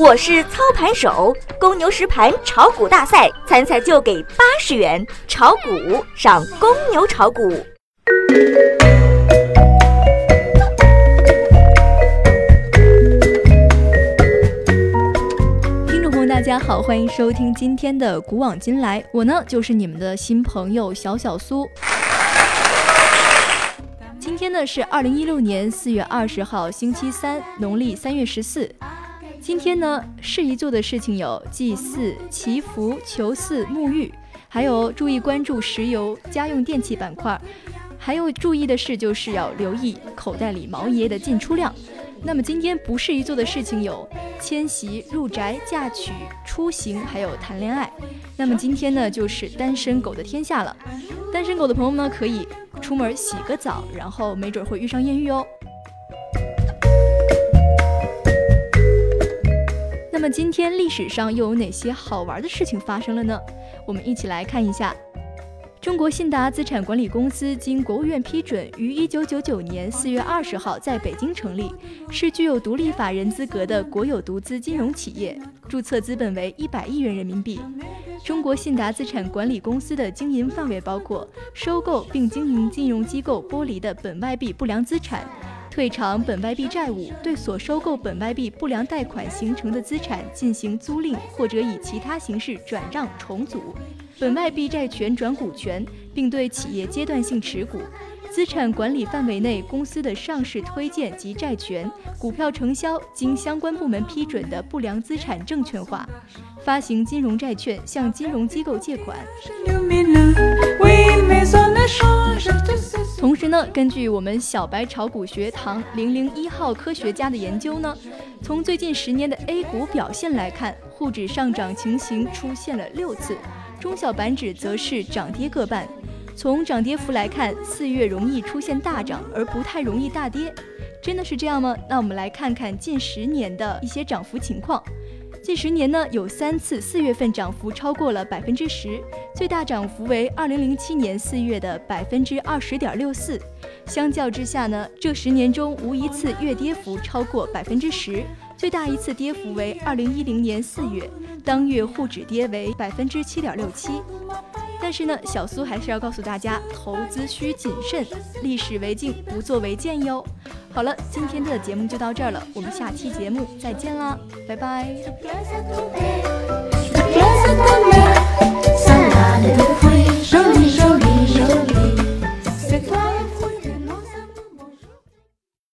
我是操盘手，公牛实盘炒股大赛参赛就给八十元，炒股上公牛炒股。听众朋友，大家好，欢迎收听今天的古往今来，我呢就是你们的新朋友小小苏。今天呢是二零一六年四月二十号，星期三，农历三月十四。今天呢，适宜做的事情有祭祀、祈福、求祀、沐浴，还有注意关注石油、家用电器板块。还有注意的事就是要留意口袋里毛爷爷的进出量。那么今天不适宜做的事情有迁徙、入宅、嫁娶、出行，还有谈恋爱。那么今天呢，就是单身狗的天下了。单身狗的朋友们，可以出门洗个澡，然后没准会遇上艳遇哦。那么今天历史上又有哪些好玩的事情发生了呢？我们一起来看一下。中国信达资产管理公司经国务院批准，于一九九九年四月二十号在北京成立，是具有独立法人资格的国有独资金融企业，注册资本为一百亿元人民币。中国信达资产管理公司的经营范围包括收购并经营金融机构剥离的本外币不良资产。退偿本外币债务，对所收购本外币不良贷款形成的资产进行租赁或者以其他形式转让重组，本外币债权转股权，并对企业阶段性持股。资产管理范围内公司的上市推荐及债权、股票承销经相关部门批准的不良资产证券化，发行金融债券向金融机构借款。呢，根据我们小白炒股学堂零零一号科学家的研究呢，从最近十年的 A 股表现来看，沪指上涨情形出现了六次，中小板指则是涨跌各半。从涨跌幅来看，四月容易出现大涨，而不太容易大跌，真的是这样吗？那我们来看看近十年的一些涨幅情况。近十年呢，有三次四月份涨幅超过了百分之十，最大涨幅为二零零七年四月的百分之二十点六四。相较之下呢，这十年中无一次月跌幅超过百分之十，最大一次跌幅为二零一零年四月，当月沪指跌为百分之七点六七。但是呢，小苏还是要告诉大家，投资需谨慎，历史为镜，不作为鉴哟。好了，今天的节目就到这儿了，我们下期节目再见啦，拜拜。